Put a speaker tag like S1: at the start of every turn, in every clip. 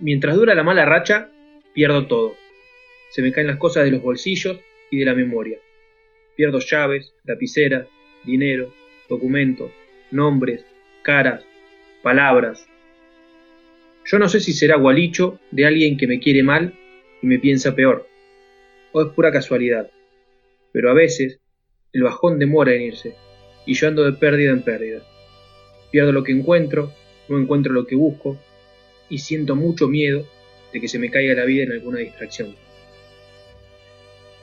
S1: Mientras dura la mala racha, pierdo todo. Se me caen las cosas de los bolsillos y de la memoria. Pierdo llaves, lapiceras, dinero, documentos, nombres, caras, palabras. Yo no sé si será gualicho de alguien que me quiere mal y me piensa peor, o es pura casualidad. Pero a veces el bajón demora en irse y yo ando de pérdida en pérdida. Pierdo lo que encuentro, no encuentro lo que busco y siento mucho miedo de que se me caiga la vida en alguna distracción.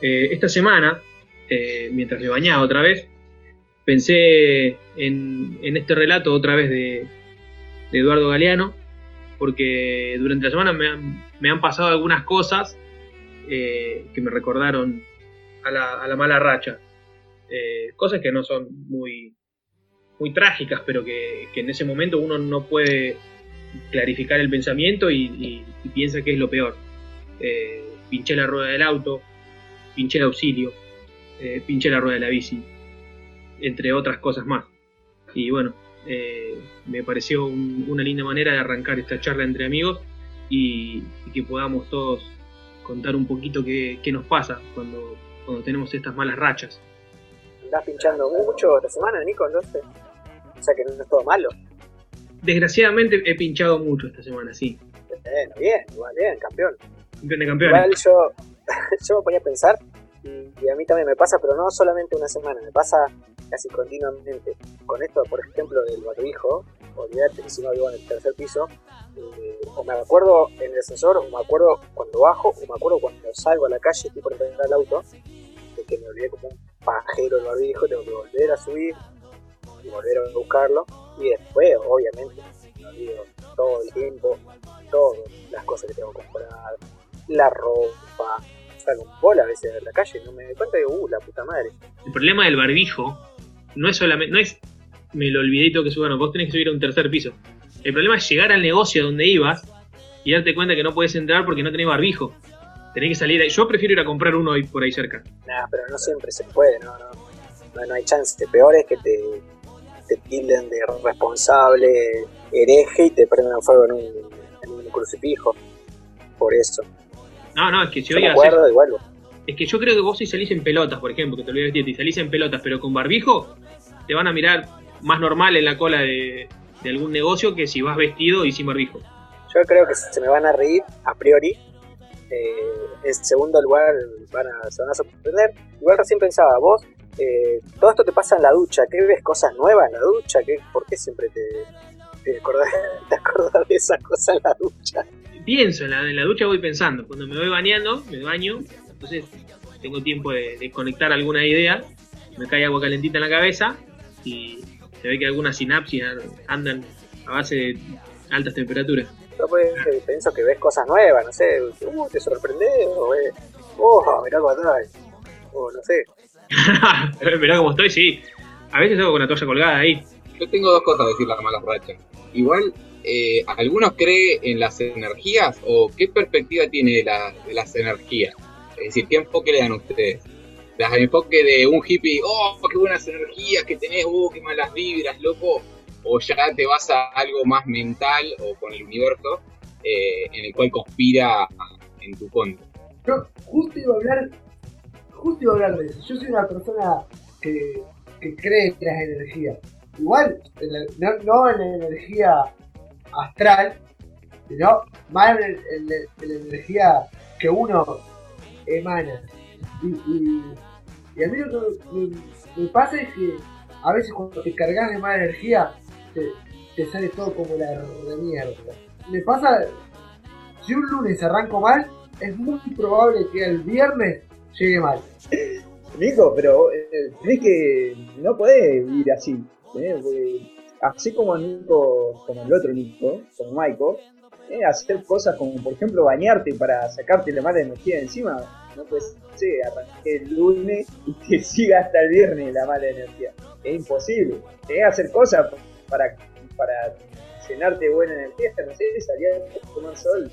S1: Eh, esta semana, eh, mientras me bañaba otra vez, pensé en, en este relato otra vez de, Eduardo Galeano, porque durante la semana me han, me han pasado algunas cosas eh, que me recordaron a la, a la mala racha. Cosas que no son muy, muy trágicas, pero que, en ese momento uno no puede clarificar el pensamiento y, piensa que es lo peor. Eh, pinché la rueda del auto, pinché el auxilio, eh, pinché la rueda de la bici, entre otras cosas más. Y bueno, eh, me pareció un, una linda manera de arrancar esta charla entre amigos y, que podamos todos contar un poquito qué, qué nos pasa cuando, cuando, tenemos estas malas rachas.
S2: ¿Andás pinchando mucho esta semana, Nico? Entonces, o sea que no es todo malo.
S1: Desgraciadamente he pinchado mucho esta semana, sí.
S2: Bueno, bien, igual bien, campeón.
S1: Campeón de campeones.
S2: Igual yo, yo me ponía a pensar, y, y, a mí también me pasa, pero no solamente una semana, me pasa casi continuamente. Con esto, por ejemplo, del barbijo, olvidate que si no vivo en el tercer piso, eh, o me acuerdo en el ascensor, o me acuerdo cuando bajo, o me acuerdo cuando salgo a la calle, estoy por entrar al auto, de que me olvidé como un pajero el barbijo, tengo que volver a subir y volver a buscarlo, y después, obviamente, me olvido todo el tiempo, todas las cosas que tengo que comprar, la ropa, salgo un bola a veces en la calle y no me doy cuenta de, uh, la puta madre.
S1: El problema del barbijo no es solamente, no es me lo olvidé y tengo que subir, no, vos tenés que subir a un tercer piso. El problema es llegar al negocio donde ibas y darte cuenta que no puedes entrar porque no tenés barbijo. Tenés que salir ahí. Yo prefiero ir a comprar uno ahí por ahí cerca.
S2: Nah, pero no siempre se puede, no, no. No, no hay chance. Peor es que te, te tilden de responsable, hereje y te prendan fuego en un, en un crucifijo. Por eso.
S1: No, no, es que si
S2: yo hoy acuerdo igual.
S1: Es que yo creo que vos si salís en pelotas, por ejemplo, que te olvides y salís en pelotas, pero con barbijo, te van a mirar más normal en la cola de, de, algún negocio que si vas vestido y sin barbijo.
S2: Yo creo que se me van a reír a priori. Eh, en segundo lugar, van a, se van a sorprender. Igual recién pensaba, vos, eh, todo esto te pasa en la ducha. ¿Qué ves cosas nuevas en la ducha? ¿Qué, ¿Por qué siempre te, te, acordás, te acordás de esas cosas en la ducha?
S1: Pienso, en la, en la ducha voy pensando. Cuando me voy bañando, me baño, entonces tengo tiempo de, de conectar alguna idea. Me cae agua calentita en la cabeza y se ve que algunas sinapsis andan a base de altas temperaturas.
S2: Yo pues, pienso que ves cosas nuevas, no sé, uh, te sorprendes, o ves, oh, mirá cómo estás, o no sé.
S1: mirá cómo estoy, sí. A veces tengo con la toalla colgada ahí.
S3: Yo tengo dos cosas a decir las malas rachas. Igual, eh, ¿algunos cree en las energías o qué perspectiva tiene de, la, de las energías? Es decir, ¿qué enfoque le dan ustedes? las enfoque de un hippie, oh, qué buenas energías que tenés, oh, qué malas vibras, loco, o ya te vas a algo más mental o con el universo eh, en el cual conspira en tu contra.
S4: Yo justo iba a hablar, justo iba a hablar de eso. Yo soy una persona que, que cree en las energías. Igual, no, en la energía astral, sino más en, la energía que uno emana. Y, a mí lo que me, pasa es que a veces cuando te cargas de mala energía, te, te sale todo como la de mierda. Me pasa, si un lunes arranco mal, es muy probable que el viernes llegue mal.
S5: Nico, pero eh, crees que no podés ir así, ¿eh? Porque así como Nico, como el otro Nico, como Michael, ¿eh? hacer cosas como por ejemplo bañarte para sacarte la mala energía encima, no puedes sé, arranqué el lunes y que siga hasta el viernes la mala energía. Es imposible. Tenés que hacer cosas para, para llenarte buena energía, no sé, salir a tomar sol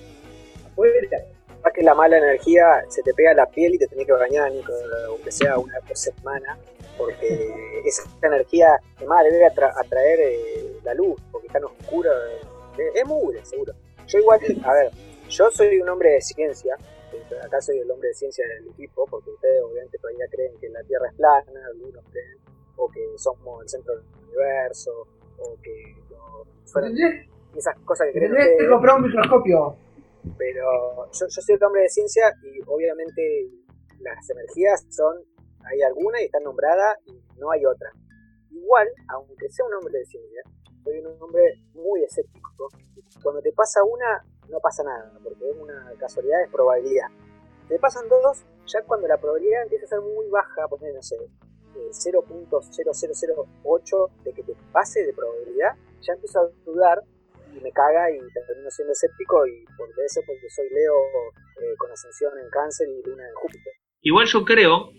S5: afuera.
S2: Más que la mala energía se te pega a la piel y te tenés que bañar, Nico, aunque sea una por semana. porque esa energía, además, debe atra- atraer eh, la luz, porque está en oscuro. eh, es mugre, seguro. Yo igual, a ver, yo soy un hombre de ciencia, acá soy el hombre de ciencia del equipo, porque ustedes obviamente todavía creen que la Tierra es plana, algunos creen, o que somos el centro del universo, o que no, fueron
S4: ¿Entendés?
S2: esas cosas que creen
S4: Tendrías que
S2: ustedes.
S4: comprar un microscopio.
S2: Pero yo, soy un hombre de ciencia y obviamente las energías son, hay alguna y están nombradas y no hay otra. Igual, aunque sea un hombre de ciencia, soy un hombre muy escéptico. Cuando te pasa una, no pasa nada, porque es una casualidad, es probabilidad. Te pasan dos, ya cuando la probabilidad empieza a ser muy baja, poner, no sé, eh, 0.0008 de que te pase de probabilidad, ya empiezo a dudar y me caga y termino siendo escéptico y por eso porque soy Leo eh, con ascensión en cáncer y luna en Júpiter.
S1: Igual yo creo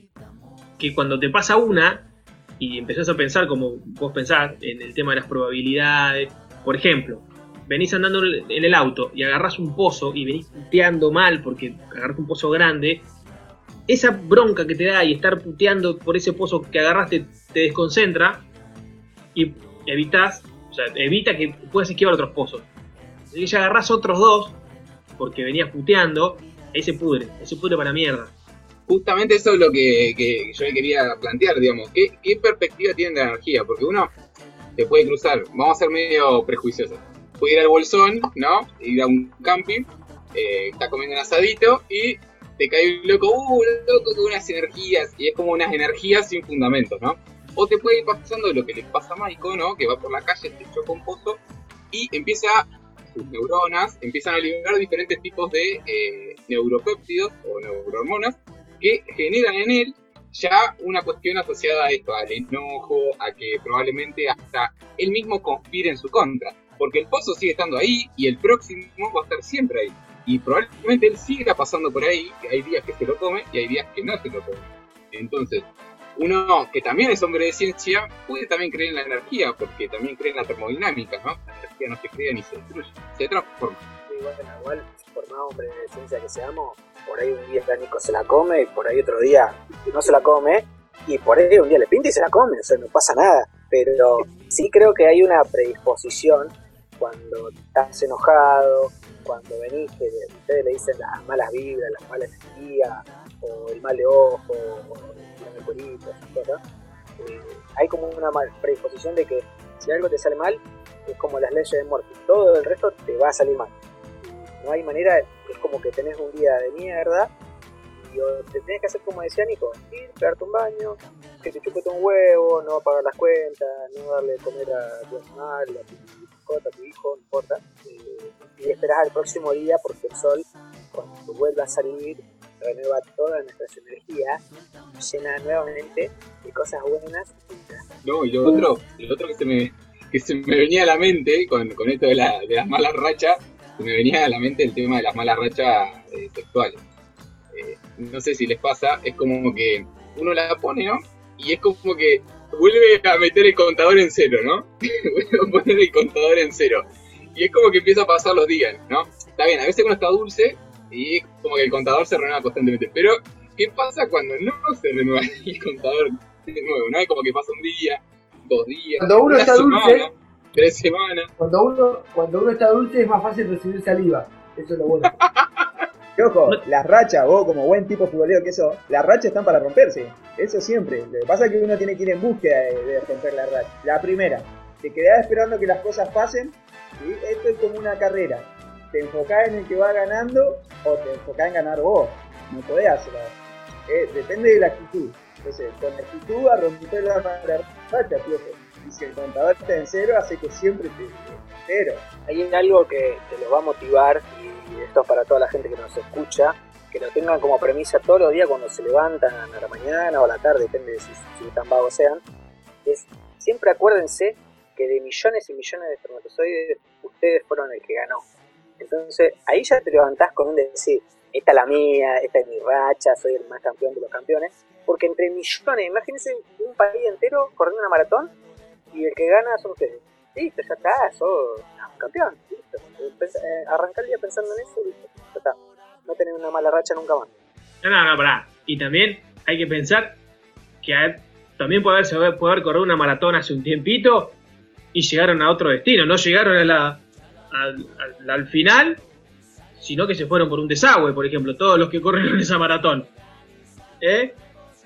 S1: que cuando te pasa una y empezás a pensar como vos pensás en el tema de las probabilidades, por ejemplo, venís andando en el auto y agarrás un pozo y venís puteando mal porque agarraste un pozo grande, esa bronca que te da y estar puteando por ese pozo que agarraste te desconcentra y evitas, sea, evita que puedas esquivar otros pozos. Así que ya agarrás otros dos porque venías puteando, ahí se pudre, ahí se pudre para mierda.
S3: Justamente eso es lo que, yo le quería plantear, digamos. ¿Qué, ¿Qué perspectiva tienen de la energía? Porque uno te puede cruzar, vamos a ser medio prejuiciosos. Puede ir al bolsón, ¿no? Ir a un camping, eh, está comiendo un asadito y te cae un loco, uh, loco con unas energías, y es como unas energías sin fundamentos, ¿no? O te puede ir pasando lo que le pasa a Maiko, ¿no? Que va por la calle, se choca un pozo y empieza, sus neuronas empiezan a liberar diferentes tipos de eh, neuropéptidos o neurohormonas que generan en él ya una cuestión asociada a esto, al enojo, a que probablemente hasta él mismo conspire en su contra. Porque el pozo sigue estando ahí y el próximo va a estar siempre ahí. Y probablemente él siga pasando por ahí, que hay días que se lo come y hay días que no se lo come. Entonces, uno que también es hombre de ciencia puede también creer en la energía, porque también cree en la termodinámica, ¿no? La energía no se crea ni se destruye, se transforma.
S2: Igual, igual, por más hombre de ciencia que seamos, por ahí un día Nico se la come y por ahí otro día no se la come y por ahí un día le pinta y se la come, o sea, no pasa nada. Pero sí creo que hay una predisposición cuando estás enojado, cuando venís, que ustedes le dicen las malas vibras, las malas energías, o el mal de ojo, o cosas. Eh, hay como una predisposición de que si algo te sale mal, es como las leyes de Murphy, todo el resto te va a salir mal. No hay manera, es como que tenés un día de mierda y te tenés que hacer como decía Nico, ir, pegarte un baño, que te chupete un huevo, no pagar las cuentas, no darle de comer a tu animal, a tu mascota, a tu hijo, no importa. Y esperás al próximo día porque el sol, cuando vuelva a salir, renueva toda nuestra energía, llena nuevamente de cosas buenas.
S3: No, y lo otro, lo otro que se me, que se me venía a la mente con, con esto de, la, de las malas rachas, se me venía a la mente el tema de las malas rachas eh, sexuales. Eh, no sé si les pasa, es como que uno la pone, ¿no? Y es como que vuelve a meter el contador en cero, ¿no? vuelve a poner el contador en cero. Y es como que empieza a pasar los días, ¿no? Está bien, a veces uno está dulce y es como que el contador se renueva constantemente. Pero, ¿qué pasa cuando no se renueva el contador de nuevo? ¿No? Es como que pasa un día, dos días,
S4: Cuando uno
S3: una
S4: está
S3: semana,
S4: dulce-
S3: tres semanas.
S4: Cuando uno, cuando uno está dulce es más fácil recibir saliva. Eso es lo bueno.
S5: Ojo, las rachas, vos como buen tipo futbolero que sos, las rachas están para romperse. Eso siempre. Lo que pasa es que uno tiene que ir en búsqueda de, de romper la racha. La primera, te quedás esperando que las cosas pasen. ¿sí? Esto es como una carrera. Te enfocás en el que va ganando o te enfocás en ganar vos. No podés hacerlo. Eh, depende de la actitud. Entonces, con la actitud a romper la mala racha. Y si el contador está en cero, hace que siempre te cero.
S2: Hay algo que te los va a motivar y esto es para toda la gente que nos escucha, que lo tengan como premisa todos los días cuando se levantan a la mañana o a la tarde, depende de si, si tan vagos sean, es siempre acuérdense que de millones y millones de espermatozoides ustedes fueron el que ganó. Entonces ahí ya te levantás con un decir, esta es la mía, esta es mi racha, soy el más campeón de los campeones, porque entre millones, imagínense un país entero corriendo una maratón y el que gana son ustedes. Listo, ya está, sos un campeón. Listo. Eh, arrancar el pensando en eso, listo, ya está. No tener una mala racha nunca más.
S1: No, no, no, pará. Y también hay que pensar que también puede haber, puede haber corrido una maratón hace un tiempito y llegaron a otro destino. No llegaron a la, al, al- al final, sino que se fueron por un desagüe, por ejemplo, todos los que corrieron esa maratón. ¿Eh?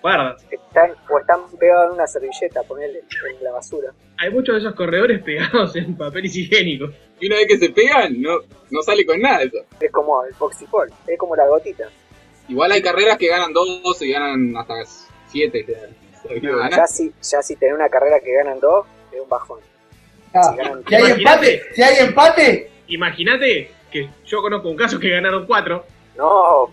S1: Guarda,
S2: Están, o están pegados en una servilleta, ponele, en la basura.
S1: hay muchos de esos corredores pegados en papel higiénico.
S3: Y una vez que se pegan, no, no sale con nada eso.
S2: Es como el boxipol, es como la gotita.
S3: Igual hay carreras que ganan dos y ganan hasta siete.
S2: No, ya si, ya si tenés una carrera que ganan dos, es un bajón.
S4: Ah,
S2: Si
S4: hay empate, si hay empate,
S1: Imagínate que yo conozco un caso que ganaron cuatro.
S2: No,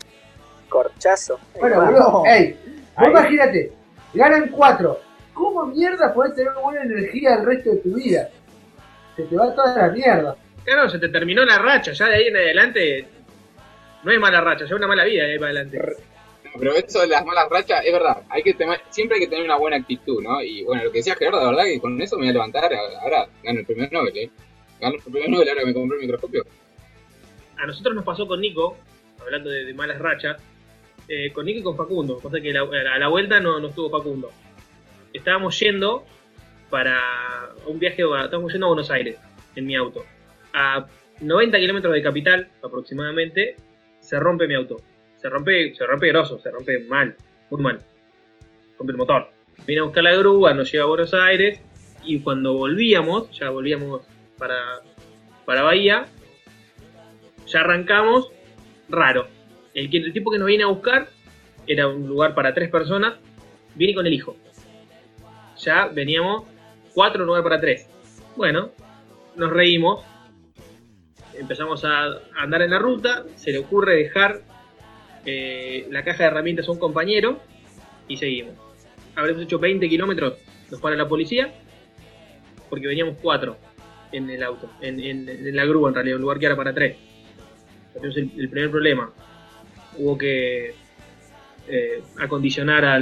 S2: corchazo.
S4: bueno, boludo, ey, vos imagínate, ganan cuatro. ¿Cómo mierda podés tener una buena energía el resto de tu vida? Se te va toda la mierda.
S1: Claro, se te terminó la racha, ya de ahí en adelante no hay mala racha, ya una mala vida de ahí para adelante.
S3: Pero eso de las malas rachas, es verdad. Hay que tener- siempre hay que tener una buena actitud, ¿no? Y bueno, lo que decía Gerardo, la verdad que con eso me voy a levantar. Ahora gano el primer Nobel, ¿eh? Gano el primer Nobel ahora que me compré el microscopio.
S1: A nosotros nos pasó con Nico, hablando de, malas rachas, eh, con Nico y con Facundo, cosa que a la vuelta no, no estuvo Facundo. Estábamos yendo para un viaje, estábamos yendo a Buenos Aires en mi auto. A 90 kilómetros de capital aproximadamente, se rompe mi auto. Se rompe, se rompe grosso, se rompe mal, muy mal. Rompe el motor. Vine a buscar la grúa, nos lleva a Buenos Aires y cuando volvíamos, ya volvíamos para, para Bahía, ya arrancamos raro. El, el tipo que nos viene a buscar era un lugar para tres personas, viene con el hijo. Ya veníamos cuatro lugar para tres. Bueno, nos reímos, empezamos a andar en la ruta, se le ocurre dejar eh, la caja de herramientas a un compañero y seguimos. Habremos hecho 20 kilómetros, nos para la policía, porque veníamos cuatro en el auto, en, en- en la grúa en realidad, un lugar que era para tres. Entonces el, el primer problema, hubo que eh, acondicionar a,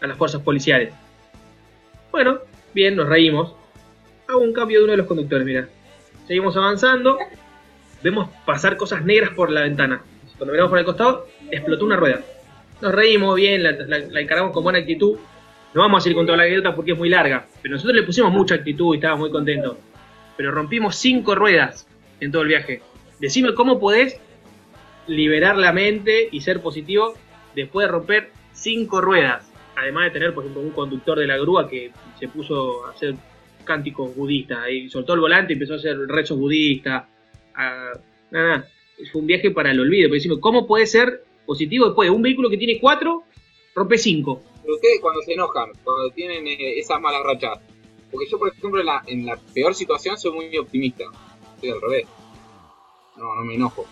S1: a las fuerzas policiales. Bueno, bien, nos reímos. Hago un cambio de uno de los conductores, mira. Seguimos avanzando, vemos pasar cosas negras por la ventana. Cuando miramos por el costado, explotó una rueda. Nos reímos bien, la, la- encaramos con buena actitud. No vamos a ir con toda la anécdota porque es muy larga, pero nosotros le pusimos mucha actitud y estábamos muy contentos. Pero rompimos cinco ruedas en todo el viaje. Decime cómo podés liberar la mente y ser positivo después de romper cinco ruedas. Además de tener, por ejemplo, un conductor de la grúa que se puso a hacer cánticos budistas y soltó el volante y empezó a hacer rezos budistas. a- nada. Fue un viaje para el olvido. Pero decime, ¿cómo puede ser positivo después de un vehículo que tiene cuatro, rompe cinco?
S3: Pero ustedes cuando se enojan, cuando tienen eh, esas malas rachas, porque yo, por ejemplo, en la, en la peor situación soy muy optimista. Soy al revés. No, no me enojo.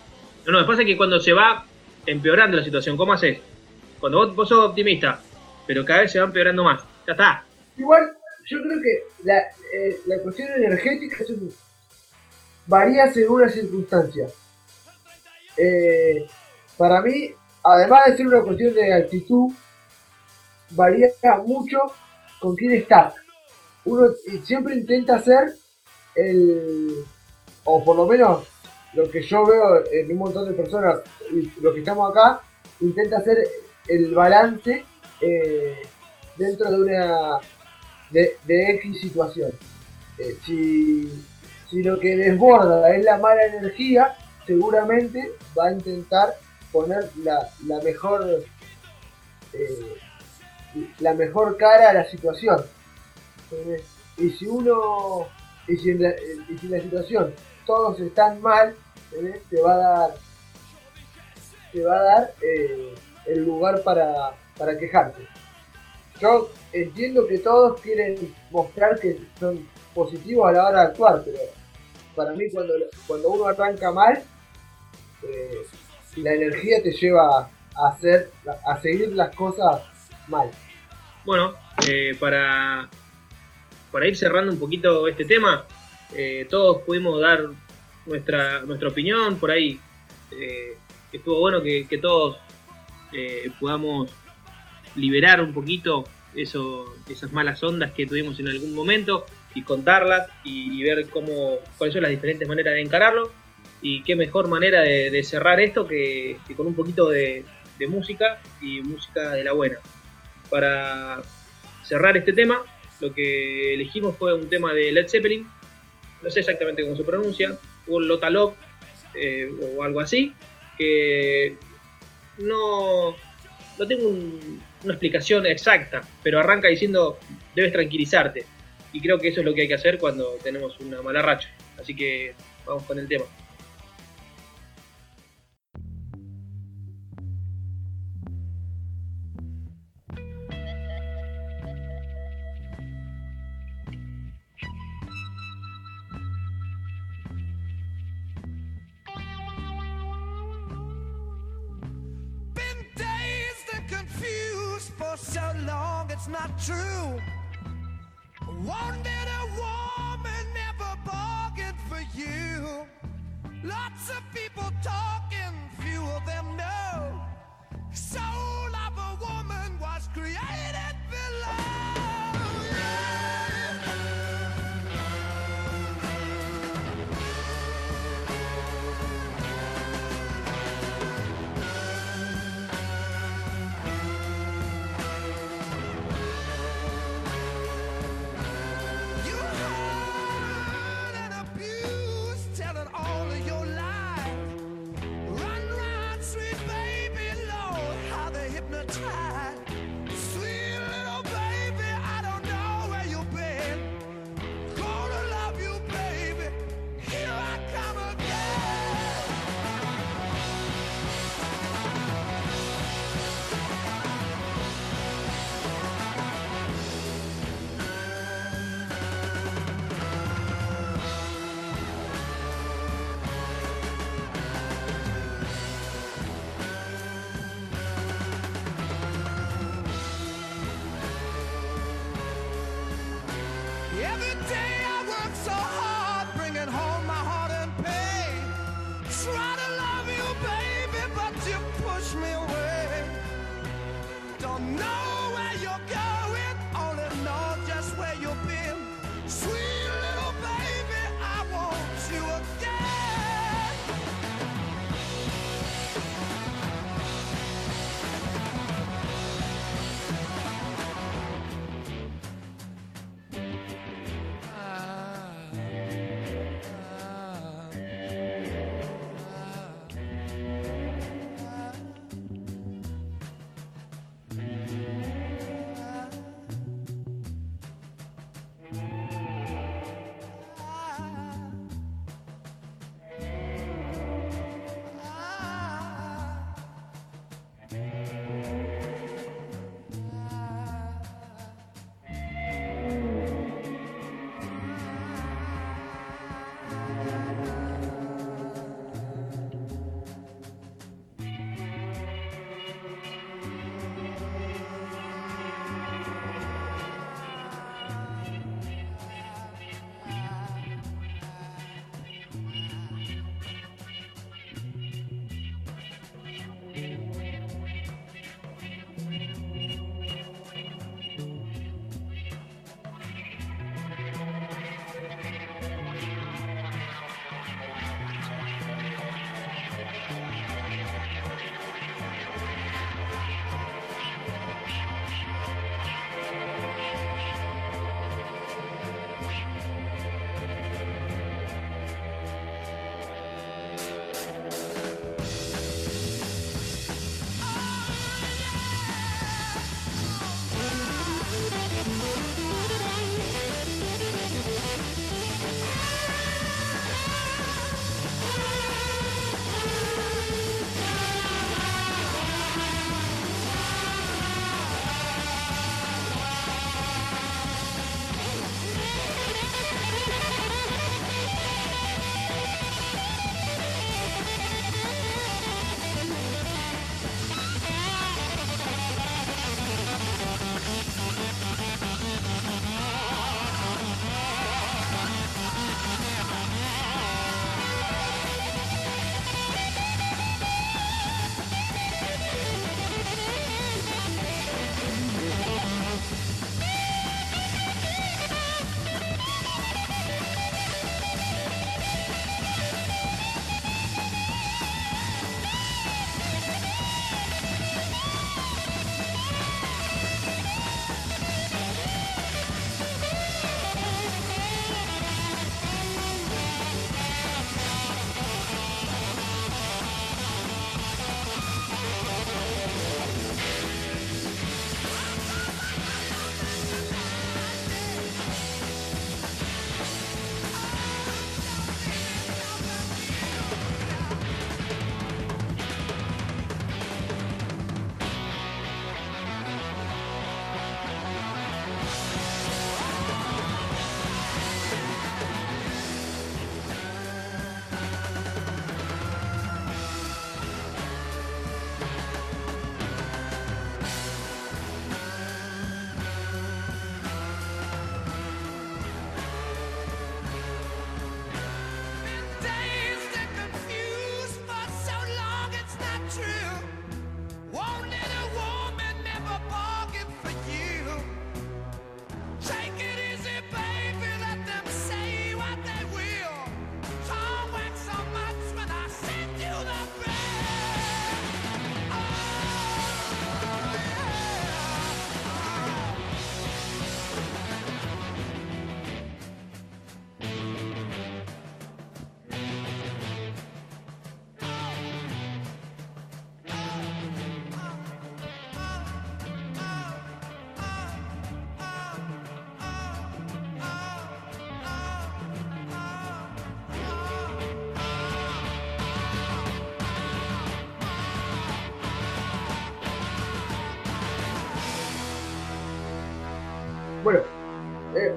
S1: No, no, me pasa que cuando se va empeorando la situación, ¿cómo haces? Cuando vos, vos sos optimista, pero cada vez se va empeorando más. Ya está.
S4: Igual, yo creo que la, eh, la cuestión energética es varía según las circunstancias. Eh, para mí, además de ser una cuestión de actitud, varía mucho con quién estás. Uno siempre intenta hacer el, o por lo menos lo que yo veo en un montón de personas, y los que estamos acá, intenta hacer el balance eh, dentro de una de, de X situación. Eh, si, si lo que desborda es la mala energía, seguramente va a intentar poner la, la mejor eh, la mejor cara a la situación. Y si uno y si en la, y si en la situación todos están mal, te va a dar te va a dar eh, el lugar para, para quejarte. Yo entiendo que todos quieren mostrar que son positivos a la hora de actuar, pero para mí cuando, cuando uno arranca mal, eh, la energía te lleva a hacer, a seguir las cosas mal.
S1: Bueno, eh, para, para ir cerrando un poquito este tema, eh, todos pudimos dar nuestra, nuestra opinión, por ahí eh, estuvo bueno que, todos eh, podamos liberar un poquito eso, esas malas ondas que tuvimos en algún momento y contarlas y, y ver cómo, cuáles son las diferentes maneras de encararlo y qué mejor manera de, cerrar esto que, con un poquito de, música y música de la buena para, cerrar este tema, lo que elegimos fue un tema de Led Zeppelin, no sé exactamente cómo se pronuncia, un Lotalok eh, o algo así, que no, no tengo un- una explicación exacta, pero arranca diciendo debes tranquilizarte. Y creo que eso es lo que hay que hacer cuando tenemos una mala racha. Así que vamos con el tema.
S6: So long, it's not true. Wanted a woman, never bargained for you. Lots of people talking, few of them know. Soul of a woman was created below.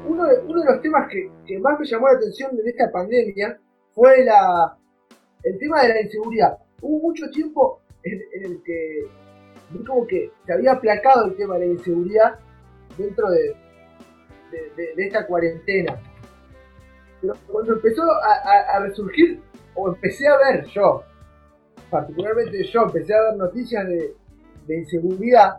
S4: Uno, de, uno de los temas que, más me llamó la atención en esta pandemia fue la, el tema de la inseguridad. Hubo mucho tiempo en, el que como que se había aplacado el tema de la inseguridad dentro de, de- esta cuarentena. Pero cuando empezó a, a- resurgir, o empecé a ver yo, particularmente yo, empecé a ver noticias de inseguridad,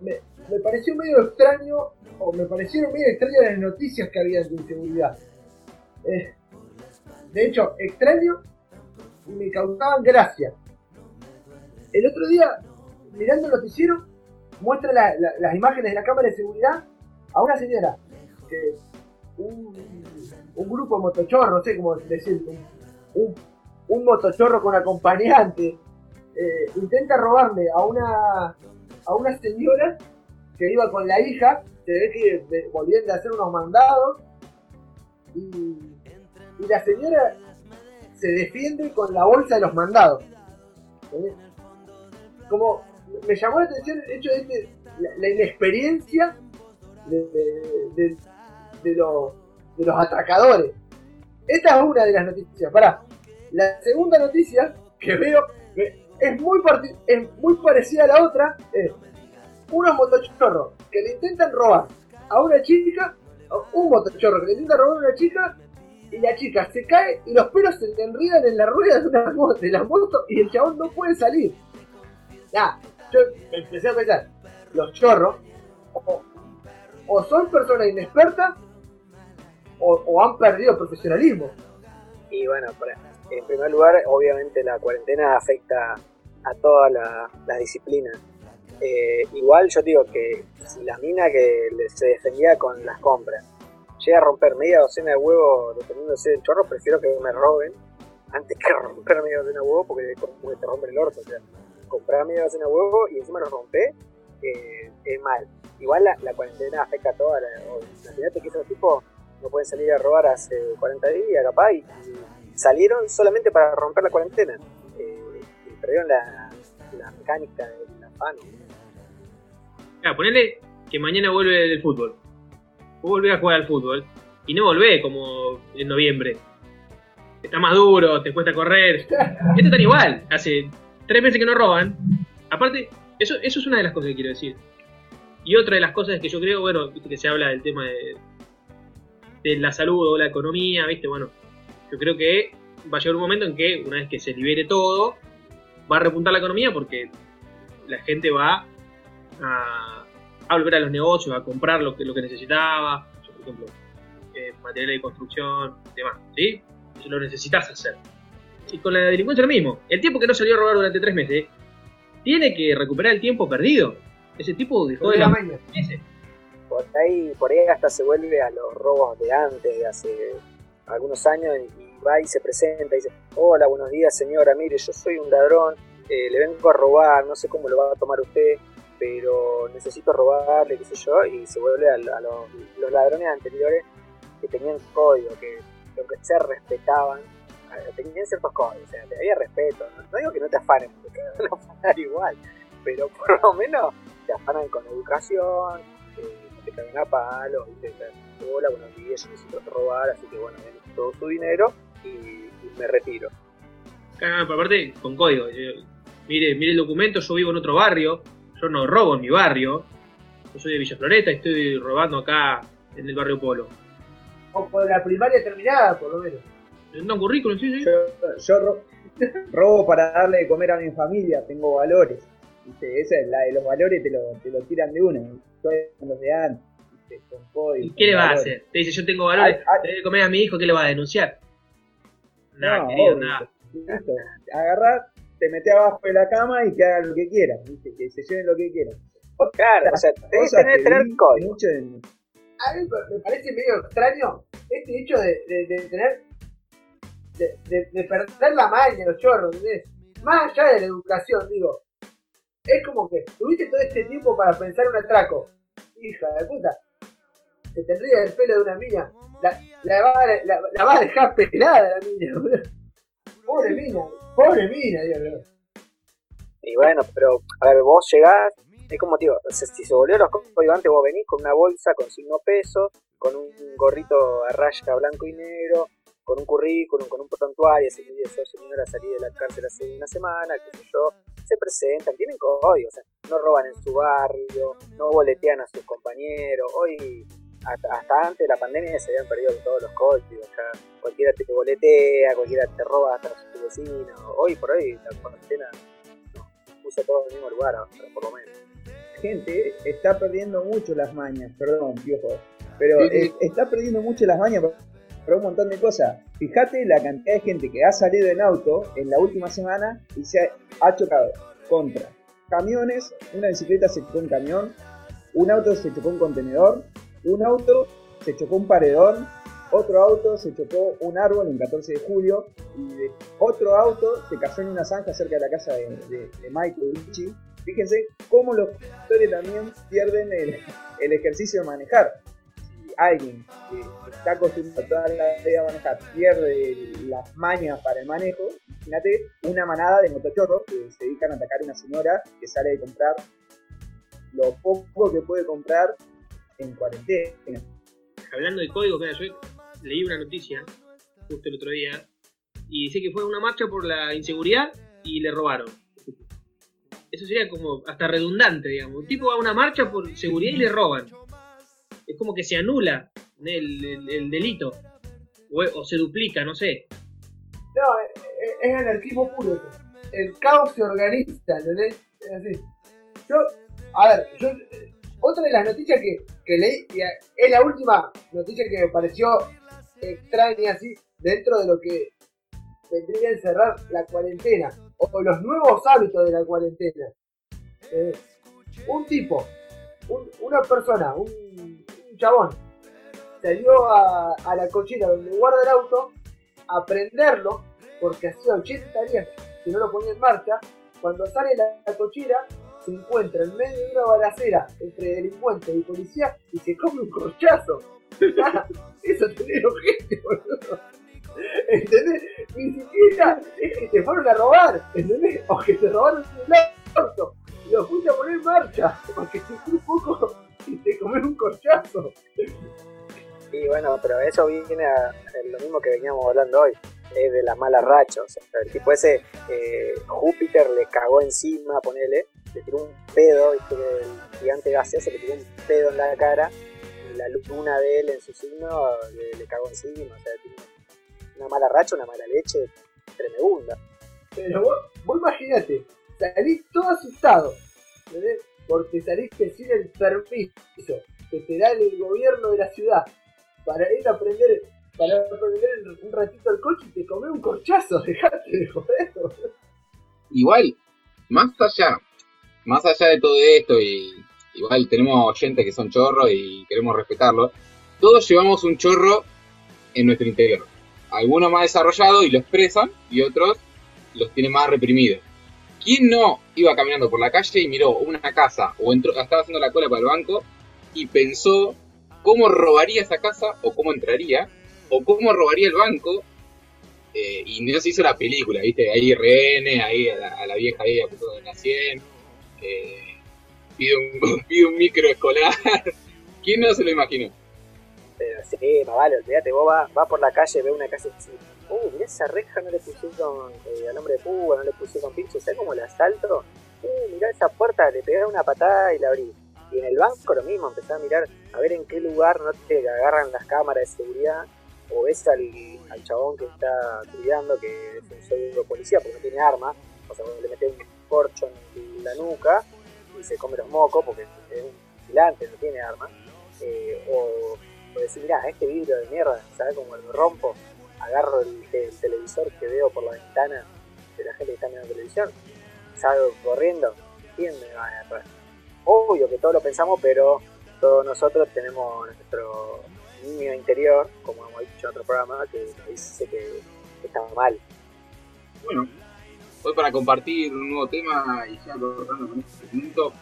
S4: me, me pareció medio extraño, o me parecieron medio extrañas las noticias que había de inseguridad. Eh, de hecho, extraño y me causaban gracia. El otro día, mirando el noticiero, muestra la- la- las imágenes de la cámara de seguridad a una señora un, grupo de motochorros, no sé cómo decir, un, un, un motochorro con acompañante, eh, intenta robarle a una, a una señora que iba con la hija, se ve que de- volvían de hacer unos mandados, y, y la señora se defiende con la bolsa de los mandados. ¿Entendés? Como me llamó la atención el hecho de que la, la inexperiencia de, los, de atracadores. Esta es una de las noticias. Pará. La segunda noticia que veo es muy, es muy parecida a la otra. Unos motochorros que le intentan robar a una chica, un motochorro que le intenta robar a una chica y la chica se cae y los pelos se le enredan en la rueda de, una de la moto y el chabón no puede salir. Ya, yo empecé a pensar, los chorros o, son personas inexpertas o, han perdido profesionalismo.
S2: Y bueno, en primer lugar, obviamente la cuarentena afecta a todas la- las disciplinas. Eh, igual yo digo que si la mina que se defendía con las compras llega a romper media docena de huevos dependiéndose del chorro, prefiero que me roben antes que romper media docena de huevos porque, porque te rompen el orto. O sea, comprar media docena de huevos y encima los rompe eh, es mal. Igual la, cuarentena afecta a todas. La, Imagínate que esos tipos no pueden salir a robar hace 40 días, capaz, y, y salieron solamente para romper la cuarentena. Eh, y perdieron la, la mecánica del afano.
S1: Claro, ponele que mañana vuelve el fútbol. Vos volvés a jugar al fútbol y no volvés como en noviembre. Está más duro, te cuesta correr. Esto está igual. Hace tres meses que no roban. Aparte, eso, eso es una de las cosas que quiero decir. Y otra de las cosas que yo creo, bueno, viste que se habla del tema de, de la salud o la economía, viste, bueno, yo creo que va a llegar un momento en que una vez que se libere todo, va a repuntar la economía porque la gente va a, a volver a los negocios, a comprar lo que, lo que necesitaba, yo, por ejemplo, eh, materiales de construcción, demás, ¿sí? Eso lo necesitas hacer. Y con la delincuencia lo mismo. El tiempo que no salió a robar durante tres meses, tiene que recuperar el tiempo perdido. Ese tipo dejó de
S4: la
S1: los
S4: maña.
S1: meses.
S2: Por ahí, por ahí hasta se vuelve a los robos de antes, de hace algunos años, y va y se presenta y dice, hola, buenos días señora, mire, yo soy un ladrón, eh, le vengo a robar, no sé cómo lo va a tomar usted, pero necesito robarle, qué sé yo, y se vuelve a, los, ladrones anteriores que tenían código, que aunque se respetaban, tenían ciertos códigos, o sea, había respeto, no, digo que no te afanen, porque van a afanar igual, pero por lo menos te afanan con educación, eh, te cagan a palo, y te hola, buenos días, yo necesito robar, así que bueno, den todo su dinero y, me retiro.
S1: Ah, pero aparte, con código. Mire, mire el documento, yo vivo en otro barrio, yo no robo en mi barrio. Yo soy de Villa Floreta y estoy robando acá en el barrio Polo.
S4: O con la primaria terminada, por lo menos.
S1: ¿No un currículum? Sí, sí.
S5: Yo, yo ro- robo para darle de comer a mi familia, tengo valores. ¿viste? Esa es la de los valores, te lo, te lo tiran de una. Los de antes, ¿viste? con código.
S1: ¿Y qué le va a hacer? Te dice, yo tengo valores,
S5: Ay, ay.
S1: le doy de comer a mi hijo, ¿qué le va a denunciar? Nada,
S5: No,
S1: querido,
S5: obvio.
S1: nada.
S5: Listo. Te metes abajo de la cama y que hagan lo que quieran, ¿viste? que se lleven lo que quieran.
S2: Claro, o sea, tenés que tener,
S5: que
S2: tener código.
S5: en-
S4: A mí me parece medio extraño este hecho de, de, de tener. De, de, de perder la maña, los chorros, ¿entendés? Más allá de la educación, digo. Es como que tuviste todo este tiempo para pensar un atraco. Hija de puta. Se te enreda el pelo de una mina. La, la, va, a- la, la va a dejar pelada la mina, boludo. Pobre mina, pobre mina, Dios mío.
S2: Y bueno, pero, a ver, vos llegás Es como, tío, o sea, si se volvió los antes, vos venís con una bolsa con signo peso, con un gorrito a raya blanco y negro, con un currículum, con un prontuario, si sos señora salí de la cárcel hace una semana, sé yo, se presentan, tienen códigos, o sea, no roban en su barrio, no boletean a sus compañeros, hoy hasta, hasta antes de la pandemia se habían perdido todos los códigos, ya cualquiera te boletea, cualquiera te roba hasta tu vecino, hoy por hoy la cuarentena no, puso todo en el mismo lugar, por lo menos.
S5: Gente está perdiendo mucho las mañas, perdón, piojo, pero
S3: Sí, sí.
S5: eh, está perdiendo mucho las mañas por, un montón de cosas. Fíjate la cantidad de gente que ha salido en auto en la última semana y se ha, ha chocado contra camiones, una bicicleta se chocó un camión, un auto se chocó un contenedor, un auto se chocó un paredón, otro auto se chocó un árbol el 14 de julio y otro auto se cayó en una zanja cerca de la casa de, de, de Michael. Fíjense cómo los conductores también pierden el, ejercicio de manejar. Si alguien que está acostumbrado toda la vida a manejar pierde las mañas para el manejo, imagínate una manada de motochorros que se dedican a atacar a una señora que sale de comprar lo poco que puede comprar en cuarentena.
S1: Hablando de códigos, mira, yo leí una noticia justo el otro día y dice que fue una marcha por la inseguridad y le robaron. Eso sería como hasta redundante, digamos. Un tipo va a una marcha por seguridad y le roban. Es como que se anula el, el- el delito. O, o se duplica, no sé.
S4: No, es, anarquismo puro. El caos se organiza, ¿entendés? Es así. Yo, a ver, yo, otra de las noticias que, que leí, y, es la última noticia que me pareció extraña, así, dentro de lo que vendría a encerrar la cuarentena, o los nuevos hábitos de la cuarentena. Eh, un tipo, un- una persona, un, chabón, salió a, a la cochera donde guarda el auto a prenderlo, porque hacía 80 días que no lo ponía en marcha. Cuando sale la, la cochera, se encuentra en medio de una balacera entre delincuentes y policía y se come un corchazo. Eso tenés gente, boludo. ¿Entendés? Ni siquiera es que te fueron a robar, ¿entendés? O que te robaron el auto lo fuiste a poner en marcha, porque te un poco y te comes un corchazo.
S2: Y bueno, pero eso viene a lo mismo que veníamos hablando hoy, es de las malas rachas. O sea, el tipo ese, eh, Júpiter le cagó encima, ponele, le tiró un pedo, viste el gigante gaseoso le tiró un pedo en la cara, y la luna de él en su signo le, le cagó encima. O sea, tiene una mala racha, una mala leche tremenda.
S4: Pero vos, vos imaginate, salís todo asustado. Porque saliste sin el permiso que te da el gobierno de la ciudad para ir a prender, para prender un ratito el coche y te comés un corchazo, dejate de joder.
S3: Igual, más allá, más allá de todo esto, y igual tenemos oyentes que son chorros y queremos respetarlo, todos llevamos un chorro en nuestro interior. Algunos más desarrollados y lo expresan, y otros los tienen más reprimidos. ¿Quién no iba caminando por la calle y miró una casa o entró, estaba haciendo la cola para el banco y pensó cómo robaría esa casa o cómo entraría o cómo robaría el banco eh, y no se hizo la película, ¿viste? Ahí rehenes, ahí a la, a la vieja ahí apuntando en la 100, eh, pide, un, pide un micro escolar. ¿Quién no se lo imaginó?
S2: Pero sí, más vale, olvídate, vos vas va por la calle, ves una casa y uh, mirá esa reja, no le pusieron eh, al hombre de púa, no le pusieron pincho, ¿sabes cómo la asalto? Uh, mirá esa puerta, le pegás una patada y la abrí. Y en el banco lo mismo, empezás a mirar a ver en qué lugar no te agarran las cámaras de seguridad o ves al, chabón que está cuidando, que es un pseudo policía porque no tiene arma, o sea, le metés un corcho en la nuca y se come los mocos porque es un vigilante, no tiene arma. Eh, o, o decir, mirá, este vidrio de mierda, ¿sabes cómo lo rompo? Agarro el, el televisor que veo por la ventana de la gente que está mirando televisión, salgo corriendo, ¿quién me va a agarrar? Obvio que todos lo pensamos, pero todos nosotros tenemos nuestro niño interior, como hemos dicho en otro programa, que nos dice que, que está mal.
S3: Bueno, hoy para compartir un nuevo tema y ya cortando con este segmento,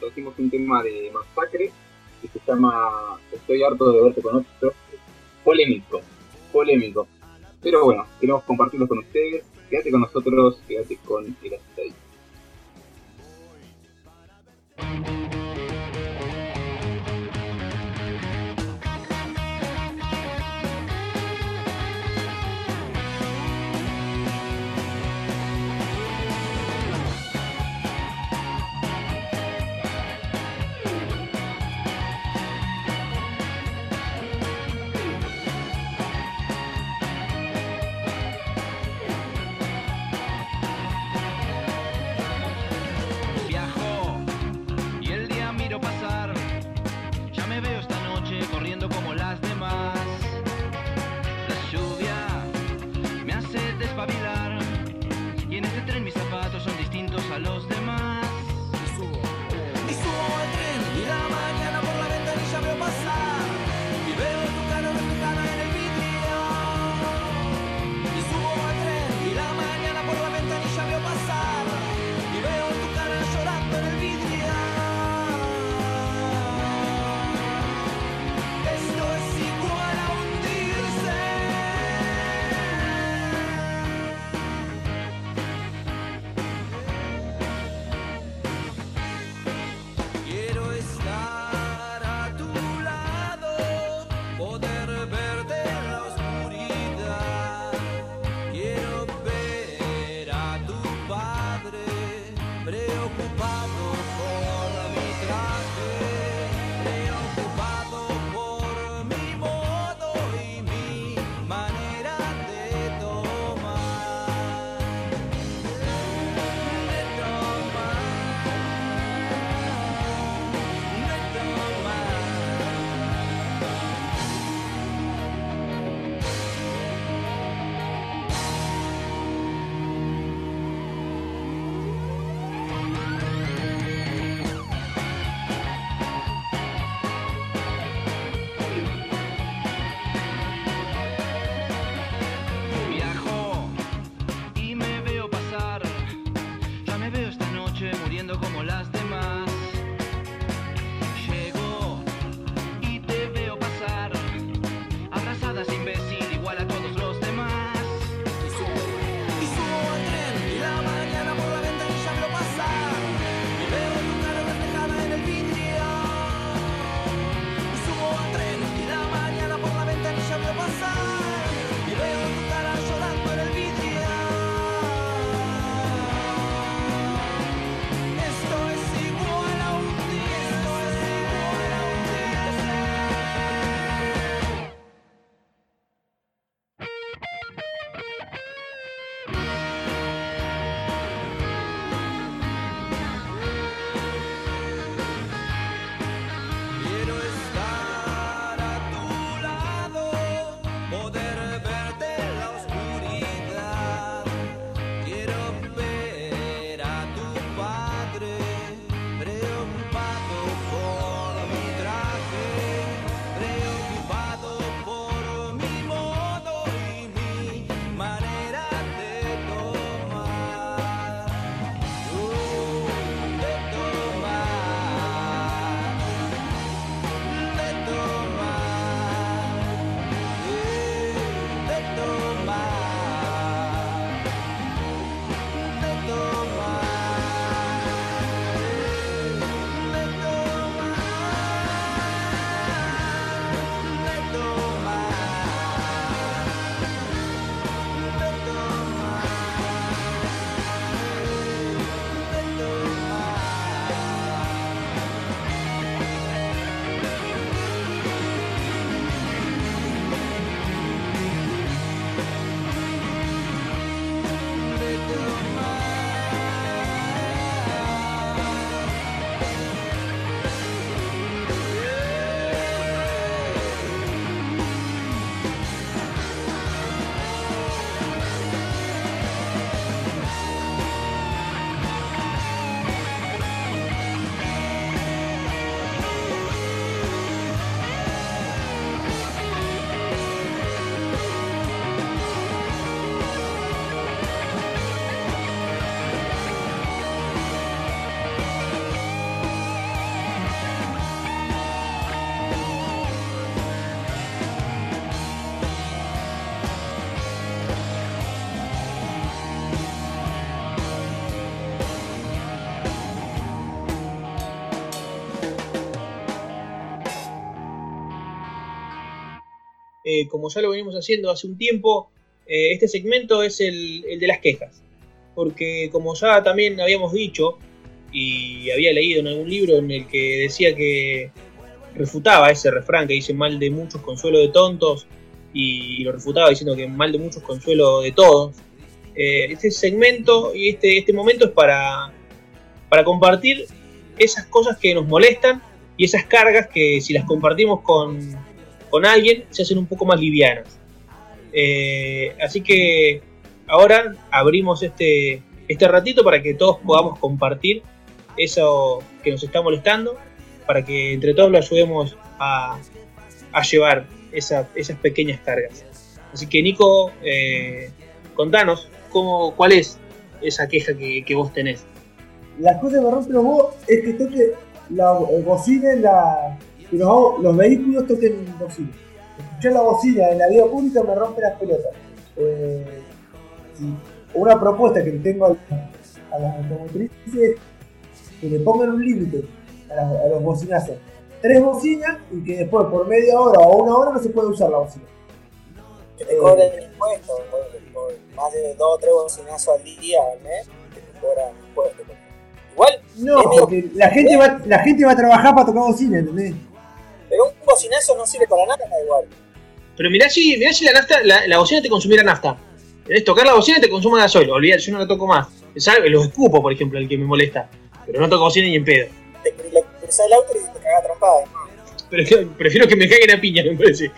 S3: trajimos un tema de masacre que se llama Estoy harto de verte con otro. Polémico, polémico. Pero bueno, queremos compartirlo con ustedes. Quédate con nosotros, quédate con el Stay.
S1: Eh, como ya lo venimos haciendo hace un tiempo, eh, este segmento es el, de las quejas. Porque como ya también habíamos dicho, y había leído en algún libro en el que decía que refutaba ese refrán que dice mal de muchos, consuelo de tontos, y, lo refutaba diciendo que mal de muchos, consuelo de todos. Eh, este segmento y este, este momento es para, para compartir esas cosas que nos molestan y esas cargas que si las compartimos con, con alguien se hacen un poco más livianas. Eh, así que ahora abrimos este, este ratito para que todos podamos compartir eso que nos está molestando, para que entre todos lo ayudemos a, a llevar esa- esas pequeñas cargas. Así que Nico, eh, contanos cómo, cuál es esa queja que, que vos tenés.
S4: Las cosas que me rompen los es que toque la eh, bocina en la. Los, vehículos toquen bocina. Escuchar la bocina en la vía pública me rompe las pelotas. Eh, Una propuesta que le tengo a, a las automotrices es que le pongan un límite a, los bocinazos. Tres bocinas y que después por media hora o una hora no se puede usar la bocina.
S7: Que te cobren el impuesto, por, por más de dos o tres bocinazos al día al mes, que te cobran impuesto. Igual,
S4: No, porque la gente, va, la gente va a trabajar para tocar bocina, ¿entendés?
S7: Pero un bocinazo no sirve para nada igual.
S1: Pero mirá si, mirá si la, nafta, la, la bocina te consumiera nafta. Tocar la bocina te consume gasoil. Olvidate, yo no la toco más. ¿Sabes? Los escupo, por ejemplo, el que me molesta. Pero no toco bocina ni en pedo.
S7: Te cruzás el auto y te cagás trompada.
S1: Pero es que prefiero que me caguen a piña, me parece.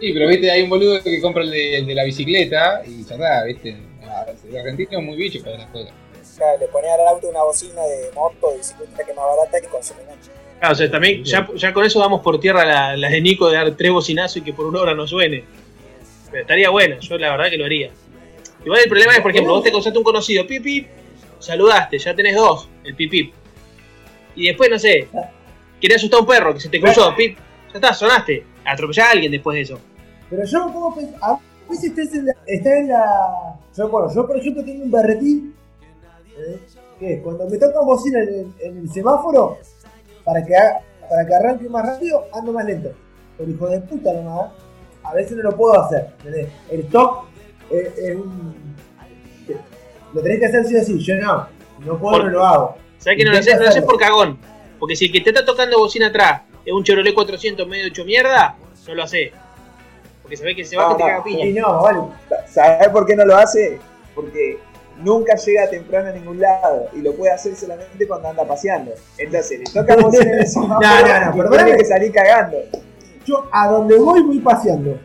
S3: Sí, pero viste, hay un boludo que compra el de, el de la bicicleta y ya está, viste. Ah, El argentino es muy bicho para esas cosas.
S7: Claro, le ponés al auto una bocina de moto de bicicleta que es más barata y consume menos.
S1: Claro, o sea, también ya, ya con eso damos por tierra la, la de Nico de dar tres bocinazos y que por una hora no suene. Pero estaría bueno, yo la verdad que lo haría. Igual el problema es, por ejemplo, vos te contaste un conocido, pip pip, saludaste, ya tenés dos, el pip pip. Y después, no sé, querías asustar a un perro que se te cruzó, pip, ya está, sonaste. Atropellás a alguien después de eso.
S4: Pero yo pongo a pensar, a veces estás en la, está en la... Yo, bueno, yo por ejemplo tengo un berretín, ¿eh? que cuando me tocan bocina en el, en el semáforo, para que, haga- para que arranque más rápido, ando más lento. Por hijo de puta nomás, a veces no lo puedo hacer. ¿entendés? El stop es, es un... Lo tenés que hacer sí o sí, yo no. No puedo,
S1: Por-
S4: no lo hago.
S1: ¿Sabes que no lo haces? No lo haces por cagón. Porque si el que te está tocando bocina atrás es un Chevrolet 400 medio hecho mierda, no lo hace. Porque sabés que se baja y te
S5: No,
S1: caga
S5: no,
S1: piña.
S4: Y no, vale.
S5: ¿Sabes por qué no lo hace? Porque nunca llega temprano a ningún lado y lo puede hacer solamente cuando anda paseando. Entonces, le toca bocina en el
S4: No, no, no,
S5: que salir cagando.
S4: Yo a donde voy voy paseando.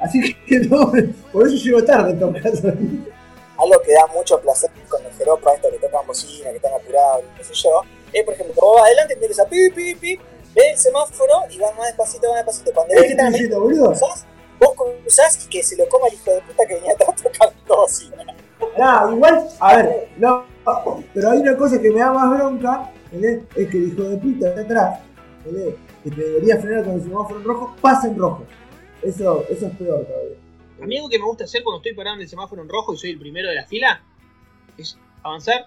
S4: Así que no, por eso llego tarde en todo caso.
S7: Algo que da mucho placer con los jeropas, estos que tocan bocina, que están apurados, qué sé yo, es por ejemplo, vos vas adelante y te empieza pip, pip, pip, ves el semáforo y vas más despacito, más despacito. Cuando ves
S4: ¿Qué
S7: que están cruzás, vos cruzás y que se lo coma el hijo de puta que venía atrás tocando
S4: No, igual, a ver, no, pero hay una cosa que me da más bronca, ¿entendés? es que el hijo de puta de atrás, ¿entendés? que te debería frenar con el semáforo en rojo, pasa en rojo. Eso, eso es peor todavía.
S1: A mí algo que me gusta hacer cuando estoy parado en el semáforo en rojo y soy el primero de la fila es avanzar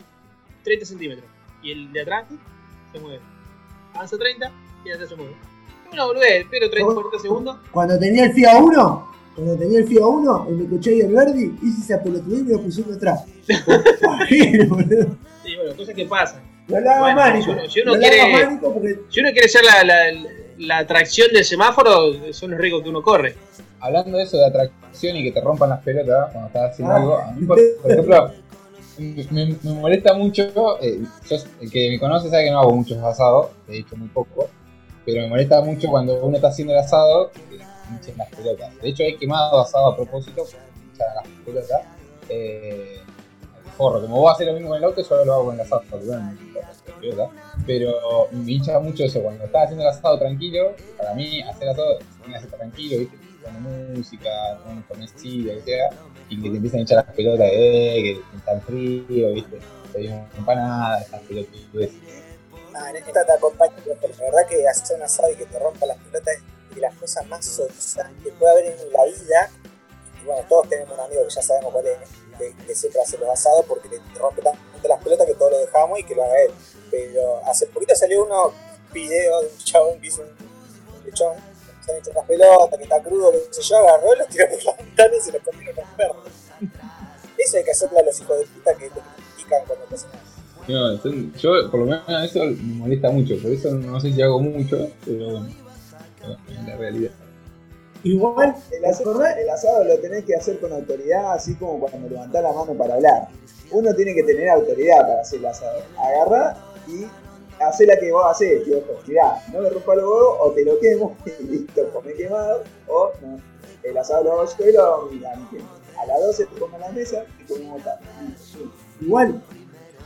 S1: 30 centímetros. Y el de atrás se mueve. Avanza 30 y el de atrás se mueve. Bueno, boludez, espero 30 40 segundos.
S4: Cuando tenía el FIA 1, cuando tenía el FIA 1, el Necochea y el Verdi, hice esa pelotudez y me lo pusieron atrás. Boludo.
S1: Sí, bueno, cosas que pasan.
S4: No
S1: Bueno,
S4: mánico.
S1: si uno- si uno
S4: no
S1: quiere-
S4: mánico porque
S1: Si uno quiere ser la, la, la atracción del semáforo, son los riesgos que uno corre.
S3: Hablando de eso de atracción y que te rompan las pelotas cuando estás haciendo
S4: Ah.
S3: algo, a mí, por, por ejemplo, me, me molesta mucho, eh, yo- el que me conoce sabe que no hago muchos asados, he hecho muy poco, pero me molesta mucho cuando uno está haciendo el asado que hinchen las pelotas. De hecho, he quemado asado a propósito, hinchan las pelotas. Eh, forro, como vos haces lo mismo con el auto, yo lo hago con el asado, pero me hincha mucho eso, cuando estás haciendo el asado tranquilo, para mí hacer asado a hacer tranquilo, ¿viste? con música, con lo que sea, y que te empiezan a hinchar las pelotas, eh, que está frío, ¿viste? Pedimos empanadas, estas pelotas,
S7: Ah, en esta te acompaño, pero la verdad que hacer un asado y que te rompa las pelotas es de las cosas más sonsas que puede haber en la vida. Y bueno, todos tenemos un amigo que ya sabemos cuál es, que, que siempre hace los asados porque le rompe tanto las pelotas que todos lo dejamos y que lo haga él. Pero hace poquito salió uno video de un chabón que hizo un, lechón, se han hecho unas pelotas, que está crudo, que se yo, agarró, lo tiró por la ventana y se lo comieron los perros. Eso hay que hacerle a los hijos de puta que te critican cuando cocinan.
S3: No, son- yo por lo menos eso me molesta mucho, por eso no sé si hago mucho, pero bueno, la realidad.
S4: Igual,
S5: El
S4: ¿te
S5: asado,
S4: acordás?
S5: el asado lo tenés que hacer con autoridad, así como cuando levantás la mano para hablar. Uno tiene que tener autoridad para hacer el asado. Agarrá y hacé la que vos hacés, piojo. Mirá, no me rompa los huevos o te lo quemo y listo, comé quemado. O no, el asado lo hago yo y lo hago a. A las 12 te pongo en la mesa y comemos tarde.
S4: Igual,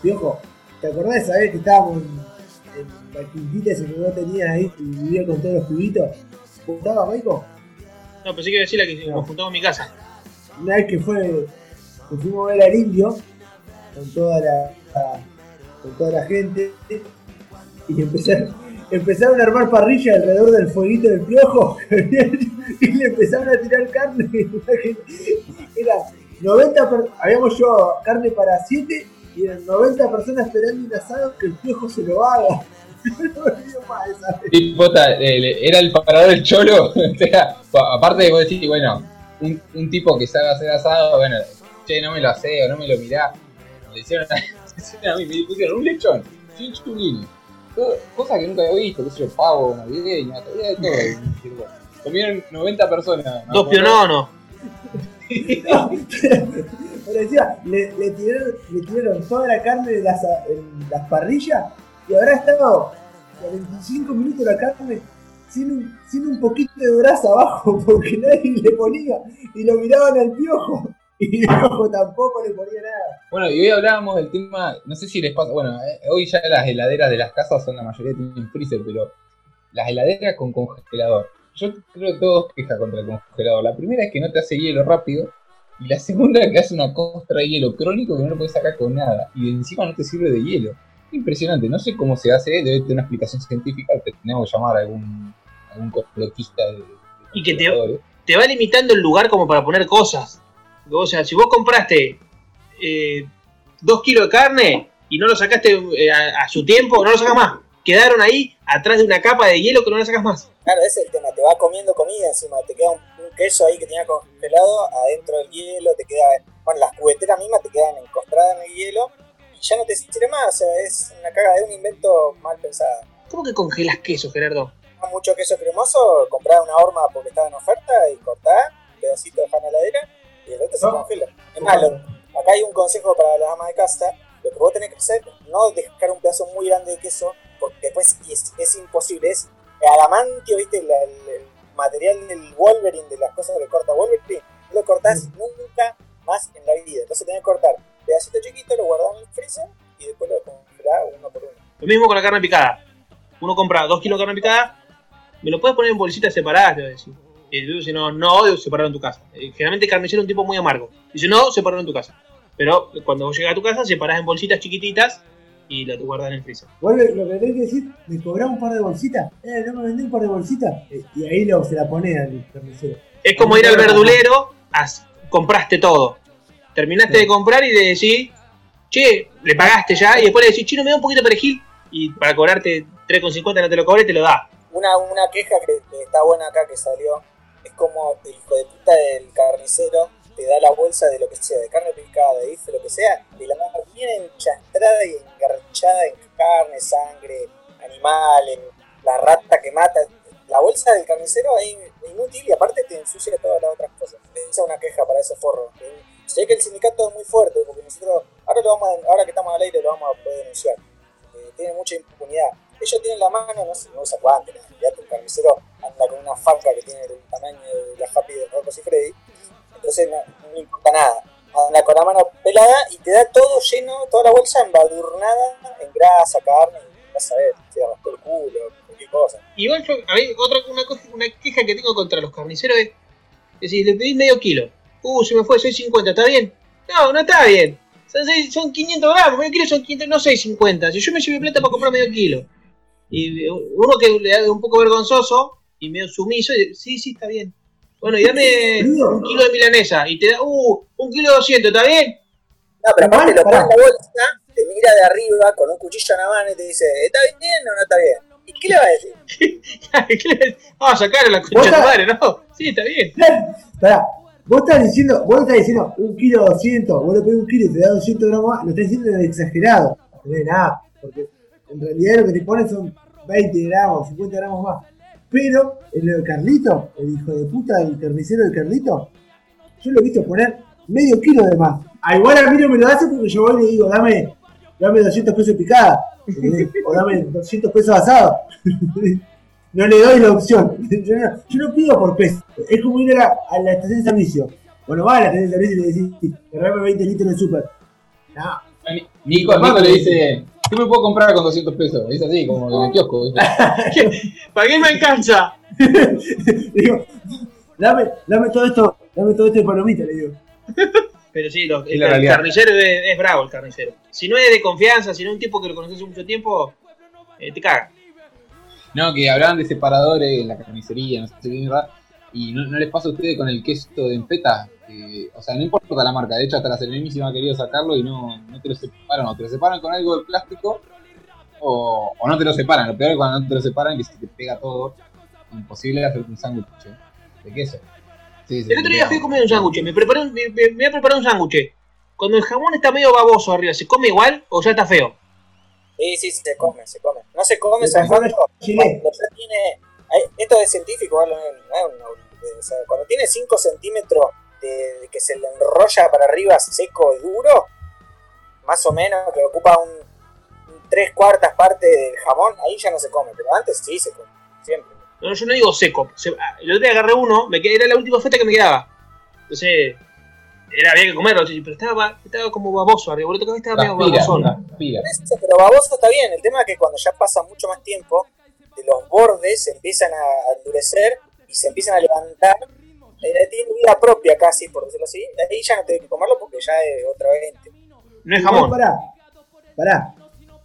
S4: viejo, ¿te acordás esa vez que estábamos en, en la quintita esa que vos tenías ahí y vivía con todos los pibitos? ¿Vos estabas, Maico?
S1: No, pensé que iba a decir la que nos juntamos en mi casa.
S4: Una vez que fue, que fuimos a ver al indio con toda la, la- con toda la gente y empezaron, empezaron a armar parrilla alrededor del fueguito del piojo y le empezaron a tirar carne. Era 90 per- habíamos yo carne para 7 y eran 90 personas esperando un asado que el piojo se lo haga. No me olvido más esa vez.
S3: Y pota, eh, era el parador del cholo, o sea, pa- aparte de vos decís, bueno, un, un tipo que sabe hacer asado, bueno, che, no me lo hace o no me lo mirá, le hicieron a, a mí, me pusieron un lechón, chinchulini, todo- cosa que nunca había visto, qué sé yo, pavo, navideña, todavía de todo. y dije, bueno, Comieron 90 personas. ¿no?
S1: Dos piononos.
S4: No, pero encima, le, le tiraron, le tiraron toda la carne de las, en las parrillas y habrá estado 45 minutos la carne sin un, sin un poquito de brasa abajo porque nadie le ponía y lo miraban al piojo y piojo tampoco le ponía nada.
S3: Bueno, y hoy hablábamos del tema, no sé si les pasa, bueno, eh, hoy ya las heladeras de las casas son la mayoría tienen freezer, pero las heladeras con congelador. Yo creo que todos queja contra el congelador. La primera es que no te hace hielo rápido, y la segunda es que hace una costra de hielo crónico que no lo puedes sacar con nada, y encima no te sirve de hielo. Impresionante, no sé cómo se hace, debe tener una explicación científica, te tenemos que llamar a algún, algún de, de
S1: Y que te-. Te va limitando el lugar como para poner cosas. O sea, si vos compraste eh, dos kilos de carne y no lo sacaste eh, a, a su tiempo, no lo sacas más. Quedaron ahí atrás de una capa de hielo que no la sacas más.
S7: Claro, ese es el tema, te va comiendo comida encima, te queda un, un queso ahí que tenía congelado adentro del hielo, te queda, bueno, las cubeteras mismas te quedan encostradas en el hielo y ya no te sirve más, o sea, es una caga de un invento mal pensado.
S1: ¿Cómo que congelas queso, Gerardo?
S7: Mucho queso cremoso, comprá una horma porque estaba en oferta y cortá, un pedacito de en la heladera y el resto se congela. Es más, lo- acá hay un consejo para las amas de casa, lo que vos tenés que hacer, no dejar un pedazo muy grande de queso, porque después es, es imposible, es adamantio, viste, La- el, el material del Wolverine, de las cosas que corta Wolverine, no lo cortás nunca más en la vida. Entonces tenés que cortar pedacito chiquito, lo guardás en el freezer y después lo congelás uno por uno.
S1: Lo mismo con la carne picada. Uno compra dos kilos de carne picada, me lo puedes poner en bolsitas separadas, te voy a decir. Y dices, no, no odio separarlo en tu casa. Eh, Generalmente el carnicero es un tipo muy amargo. Dice, no, separarlo en tu casa. Pero cuando vos llegas a tu casa, separás en bolsitas chiquititas y lo guardas en el freezer.
S4: Vuelve, lo que tenés que decir, me cobrás un par de bolsitas, eh, no me vendés un par de bolsitas, Eh, y ahí lo, se la pone al carnicero.
S1: Es como ir al verdulero, as- compraste todo. Terminaste de comprar y de decir, che, le pagaste ya, y después le decís, chino, me da un poquito de perejil, y para cobrarte 3,50 no te lo cobre, te lo da.
S7: Una, una queja que, que está buena acá que salió es como el hijo de puta del carnicero te da la bolsa de lo que sea, de carne picada, de bife, lo que sea, y la mano bien enchastrada y engarchada en carne, sangre, animales, la rata que mata. La bolsa del carnicero es inútil y aparte te ensucia todas las otras cosas. Esa es una queja para esos forros. Sé que el sindicato es muy fuerte porque nosotros, ahora, lo vamos a- ahora que estamos al aire, lo vamos a poder denunciar. Eh, tiene mucha impunidad. Ellos tienen la mano, no sé, no usa guantes, el carnicero anda con una faca que tiene el tamaño de la Happy de Rocos y Freddy, entonces no, no importa nada. Anda con la mano pelada y te da todo lleno, toda la bolsa embadurnada en grasa, carne, a ver, se rascó el culo, cualquier cosa.
S1: Igual yo, a ver, otra una, cosa- una queja que tengo contra los carniceros es, es decir, le pedís medio kilo. Uh, se me fue, soy 50, ¿está bien? No, no está bien. Son, son 500 gramos, medio kilo son 500, no 650. Si yo me llevé plata para comprar medio kilo. Y eh, uno que le da un poco vergonzoso y medio sumiso, y dice, sí, sí, está bien. Bueno, y dame un kilo de milanesa. Y te da, uh, un kilo de 200, ¿está bien?
S7: No, pero aparte lo pone en
S4: pará.
S7: la bolsa, te mira de arriba con un cuchillo en la mano y te dice, ¿está bien o no está bien? ¿Y qué le va a decir?
S1: Vamos a sacar a la concha
S4: ¿Vos
S1: de tu
S4: estás-
S1: madre, ¿no? Sí, está bien.
S4: Pará, vos estás diciendo, vos estás diciendo un kilo 200, vos le pones un kilo y te da 200 gramos más, lo estás diciendo de exagerado. No es nada, porque en realidad lo que te ponen son 20 gramos, 50 gramos más. Pero en lo de Carlito, el hijo de puta, el carnicero de Carlito, yo lo he visto poner medio kilo de más. A igual a mí no me lo hace porque yo voy y le digo, dame, dame 200 pesos picada, ¿entendés? o dame 200 pesos asado. No le doy la opción. Yo no, yo no pido por peso. Es como ir a la, a la estación de servicio. Bueno, va a la estación de servicio y le decís, agarrame 20 litros de súper. No,
S3: Nico, Nico le dice, ¿qué me puedo comprar con 200 pesos? Es así, como en el kiosco. ¿viste?
S1: ¿Para qué me alcanza?
S4: digo, dame, dame todo esto, dame todo esto de palomita, le digo.
S1: Pero sí, los- el, carnicero es, es bravo el carnicero. Si no es de confianza, si no es un tipo que lo conoces hace mucho tiempo, eh, te caga.
S3: No, que hablaban de separadores en la carnicería, no sé qué mierda. Y no, no les pasa a ustedes con el queso de empeta. que, o sea, no importa la marca. De hecho, hasta la Serenísima ha querido sacarlo y no, no te lo separan. O te lo separan con algo de plástico o, o no te lo separan. Lo peor es cuando no te lo separan que se te pega todo. Imposible hacer un sándwich de queso. Sí,
S1: El otro día fui a comer un sándwich, me, preparé un- me, me- me voy a preparar un sándwich. Cuando el jamón está medio baboso arriba, ¿se come igual o ya está feo?
S7: Sí, sí, se come, se come. No se come,
S4: Se
S7: ¿sabes
S4: come
S7: tiene. Esto es científico. No es- no es una boludez, o sea, cuando tiene 5 centímetros de, de que se le enrolla para arriba seco y duro, más o menos, que ocupa un, un tres cuartas parte del jamón, ahí ya no se come, pero antes sí se come, siempre.
S1: No, yo no digo seco. Se- ah, el otro día agarré uno, me quedé, era la última feta que me quedaba. Entonces, era, había que comerlo, pero estaba, estaba como baboso arriba. Boludo, estaba medio babosón.
S7: Pero baboso está bien, el tema es que cuando ya pasa mucho más tiempo, los bordes se empiezan a endurecer y se empiezan a levantar. eh, tiene vida propia casi, por decirlo así. Ahí ya no tengo que comerlo porque ya es otra vez.
S1: No es
S4: Igual,
S1: jamón.
S4: pará, pará.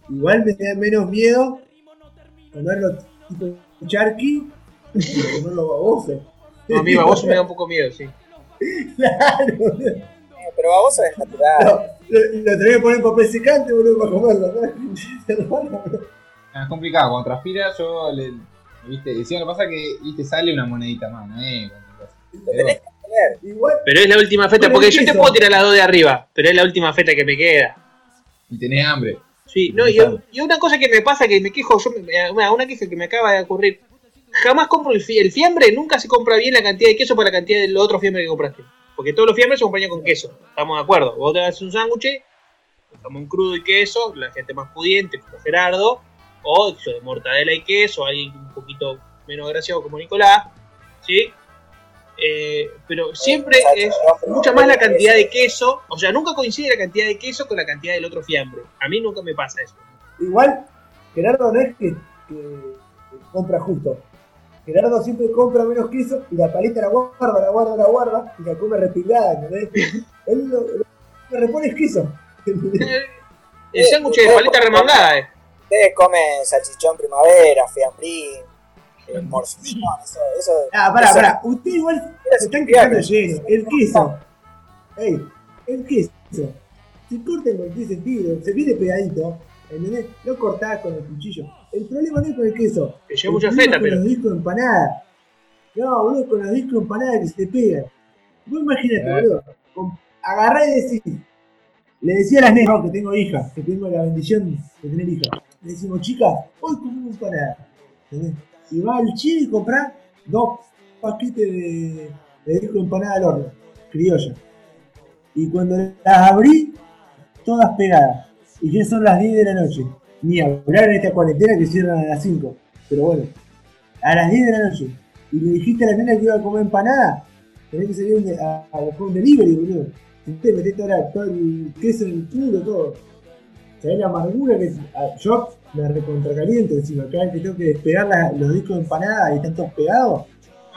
S4: Igual me da menos miedo comerlo tipo charqui que comerlo baboso.
S1: No, a mí baboso me da un poco miedo, sí.
S4: Claro, boludo.
S7: Pero baboso es natural.
S4: No, lo, lo tenés que poner en papel secante, boludo, para comerlo. ¿no?
S3: Es complicado, cuando transpira yo le... ¿Viste? Y si lo que pasa es que ¿viste? sale una monedita más, ¿no? Eh,
S7: Lo tenés que poner.
S4: Igual,
S1: Pero es la última feta, porque yo te puedo tirar las dos de arriba, pero es la última feta que me queda.
S3: y tenés hambre.
S1: Sí, no, y, y una cosa que me pasa que me quejo, yo me- una, una queja que me acaba de ocurrir. Jamás compro el, fi- el fiambre, nunca se compra bien la cantidad de queso para la cantidad del otro fiambre que compraste. Porque todos los fiambres se acompañan con queso, estamos de acuerdo. Vos te haces un sándwich, jamón crudo y queso, la gente más pudiente, como Gerardo, o de mortadela y queso, alguien un poquito menos graciado como Nicolás, ¿sí? Eh, pero siempre es mucha más la cantidad de queso, o sea, nunca coincide la cantidad de queso con la cantidad del otro fiambre. A mí nunca me pasa eso.
S4: igual, Gerardo no es que, que compra justo. Gerardo siempre compra menos queso y la paleta la guarda, la guarda, la guarda y la come repilada, ¿entendés? Él lo, lo que repone es queso.
S1: El sándwich de paleta remangada, eh.
S7: Ustedes comen salchichón primavera, fiambrín, eh, morcillón, eso, eso.
S4: Ah, pará,
S7: eso-
S4: pará. Usted igual se están quedando lleno. El queso. Ey, el queso. Se corta en cualquier sentido. Se viene pegadito. ¿Entendés? No cortás con el cuchillo. El problema no es con el queso.
S1: Que lleva mucha feta,
S4: con
S1: pero.
S4: los discos de empanada. No, boludo, con los discos de empanada que se te pegan. Vos imagínate, boludo. Agarrá y decís. Le decía a las nenas que tengo hijas, que tengo la bendición de tener hijas. Le decimos, chicas, hoy comemos empanada. ¿Entendés? Y va al chile y comprá dos paquetes de, de disco de empanada al horno, criolla. Y cuando las abrí, todas pegadas. Y ya son las 10 de la noche. Ni hablar en esta cuarentena que cierran a las 5. Pero bueno, a las 10 de la noche. Y le dijiste a la nena que iba a comer empanada, tenés que salir un de- a, a buscar un delivery, boludo. Y te metés todo, la- todo el queso en el culo, todo. ¿Sabés la amargura que a- yo me recontracaliento encima? Cada vez que tengo que despegar la- los discos de empanada y están todos pegados,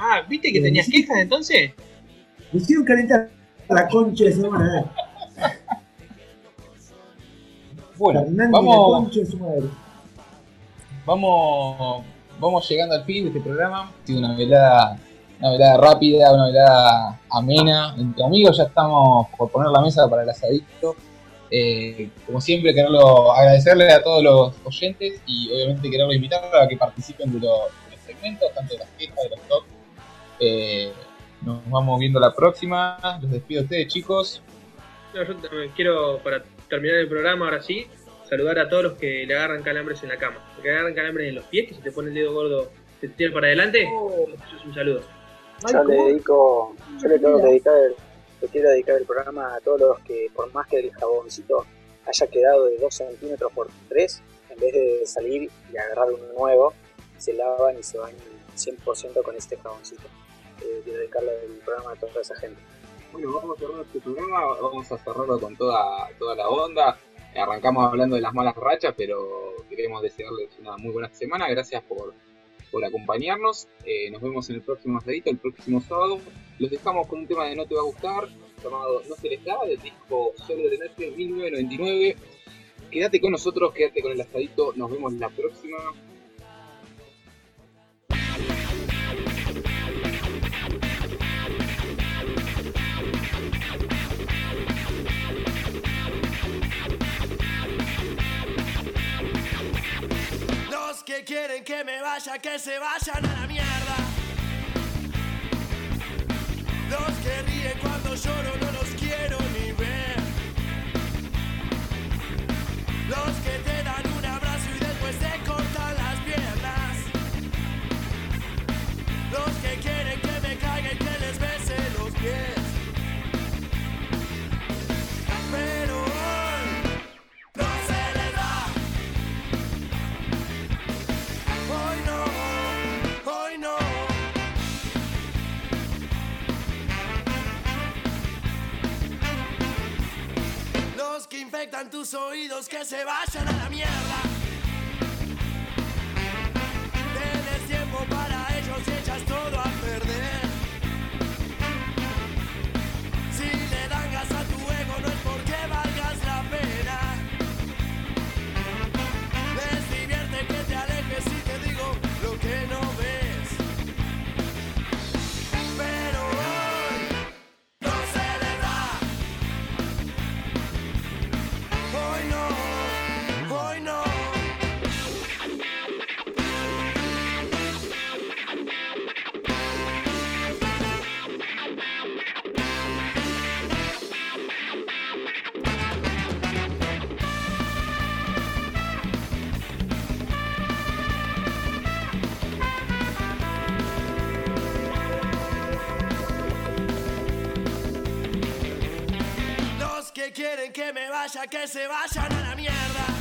S1: Ah, ¿viste que tenías quejas entonces?
S4: me hicieron calentar la concha de madre.
S3: Bueno,
S4: Fernández,
S3: vamos, vamos, vamos llegando al fin de este programa. Ha sido una velada, una velada rápida, una velada amena. Entre amigos ya estamos por poner la mesa para el asadito.
S8: Eh, como siempre, quererlo agradecerle a todos los oyentes y obviamente quererlo invitar a que participen de los, de los segmentos, tanto de las quejas, de los talks. Eh, nos vamos viendo la próxima. Los despido a ustedes, chicos.
S1: No, yo también quiero, para terminar el programa, ahora sí, saludar a todos los que le agarran calambres en la cama. Los que agarran calambres en los pies, que se te pone el dedo gordo, se te tira para adelante. Eso es un saludo.
S2: Yo le dedico, yo le tengo que dedicar, el- le quiero dedicar el programa a todos los que, por más que el jaboncito haya quedado de 2 centímetros por 3, en vez de salir y agarrar uno nuevo, se lavan y se bañan 100% con este jaboncito. Eh, quiero dedicarle el programa a toda esa gente.
S3: Bueno, vamos a cerrar este programa, vamos a cerrarlo con toda, toda la onda. Arrancamos hablando de las malas rachas, pero queremos desearles una muy buena semana. Gracias por, por acompañarnos. Eh, nos vemos en el próximo asadito, el próximo sábado. Los dejamos con un tema de No Te Va a Gustar, llamado No Se Les Da, del disco Solo de Noche 1999. Quédate con nosotros, quédate con el asadito. Nos vemos la próxima.
S6: Que quieren que me vaya, que se vayan a la mierda. Los que ríen infectan tus oídos que se vayan a la mierda. Quieren que me vaya, que se vayan a la mierda.